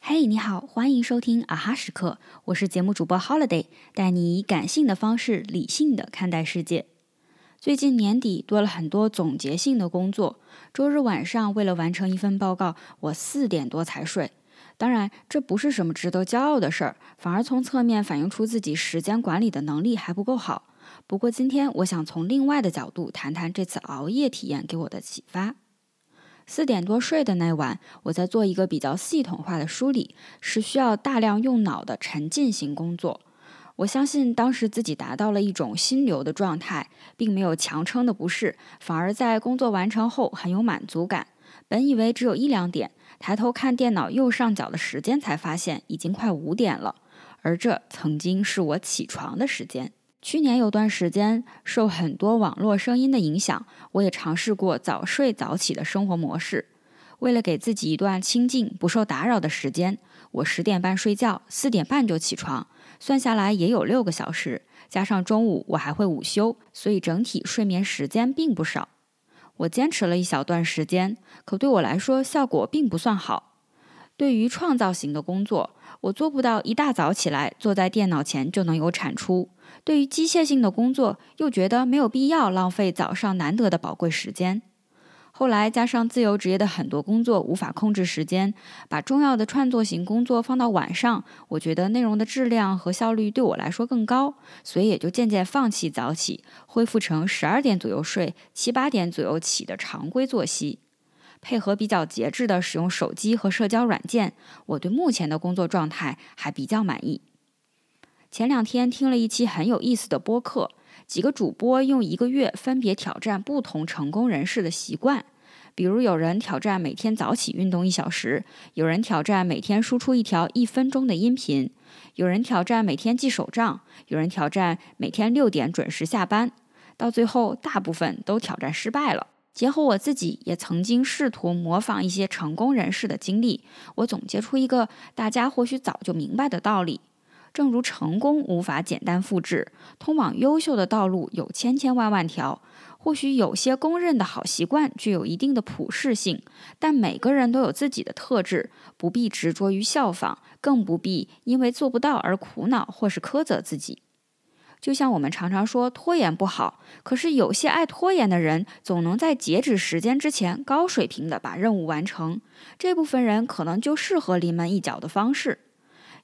嘿，你好，欢迎收听啊哈时刻，我是节目主播 Holiday，带你以感性的方式理性的看待世界。最近年底多了很多总结性的工作，周日晚上为了完成一份报告，我四点多才睡。当然，这不是什么值得骄傲的事儿，反而从侧面反映出自己时间管理的能力还不够好。不过今天我想从另外的角度谈谈这次熬夜体验给我的启发。四点多睡的那晚，我在做一个比较系统化的梳理，是需要大量用脑的沉浸型工作。我相信当时自己达到了一种心流的状态，并没有强撑的不适，反而在工作完成后很有满足感。本以为只有一两点，抬头看电脑右上角的时间，才发现已经快五点了，而这曾经是我起床的时间。去年有段时间，受很多网络声音的影响，我也尝试过早睡早起的生活模式。为了给自己一段清静、不受打扰的时间，我十点半睡觉，四点半就起床，算下来也有六个小时。加上中午我还会午休，所以整体睡眠时间并不少。我坚持了一小段时间，可对我来说效果并不算好。对于创造型的工作，我做不到一大早起来坐在电脑前就能有产出。对于机械性的工作，又觉得没有必要浪费早上难得的宝贵时间。后来加上自由职业的很多工作无法控制时间，把重要的创作型工作放到晚上，我觉得内容的质量和效率对我来说更高，所以也就渐渐放弃早起，恢复成十二点左右睡、七八点左右起的常规作息。配合比较节制的使用手机和社交软件，我对目前的工作状态还比较满意。前两天听了一期很有意思的播客，几个主播用一个月分别挑战不同成功人士的习惯，比如有人挑战每天早起运动一小时，有人挑战每天输出一条一分钟的音频，有人挑战每天记手账，有人挑战每天六点准时下班，到最后大部分都挑战失败了。结合我自己也曾经试图模仿一些成功人士的经历，我总结出一个大家或许早就明白的道理。正如成功无法简单复制，通往优秀的道路有千千万万条。或许有些公认的好习惯具有一定的普适性，但每个人都有自己的特质，不必执着于效仿，更不必因为做不到而苦恼或是苛责自己。就像我们常常说拖延不好，可是有些爱拖延的人总能在截止时间之前高水平的把任务完成，这部分人可能就适合临门一脚的方式。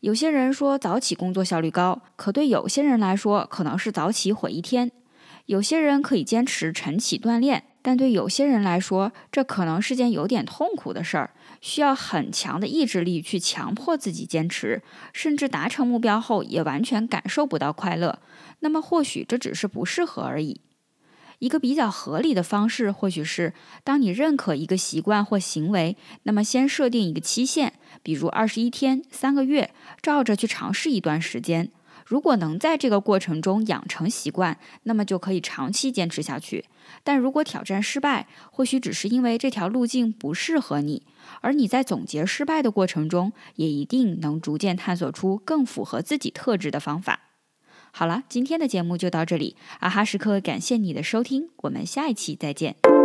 有些人说早起工作效率高，可对有些人来说可能是早起毁一天。有些人可以坚持晨起锻炼，但对有些人来说，这可能是件有点痛苦的事儿，需要很强的意志力去强迫自己坚持，甚至达成目标后也完全感受不到快乐。那么或许这只是不适合而已。一个比较合理的方式，或许是当你认可一个习惯或行为，那么先设定一个期限，比如二十一天、三个月，照着去尝试一段时间。如果能在这个过程中养成习惯，那么就可以长期坚持下去。但如果挑战失败，或许只是因为这条路径不适合你，而你在总结失败的过程中，也一定能逐渐探索出更符合自己特质的方法。好了，今天的节目就到这里。啊哈时刻，感谢你的收听，我们下一期再见。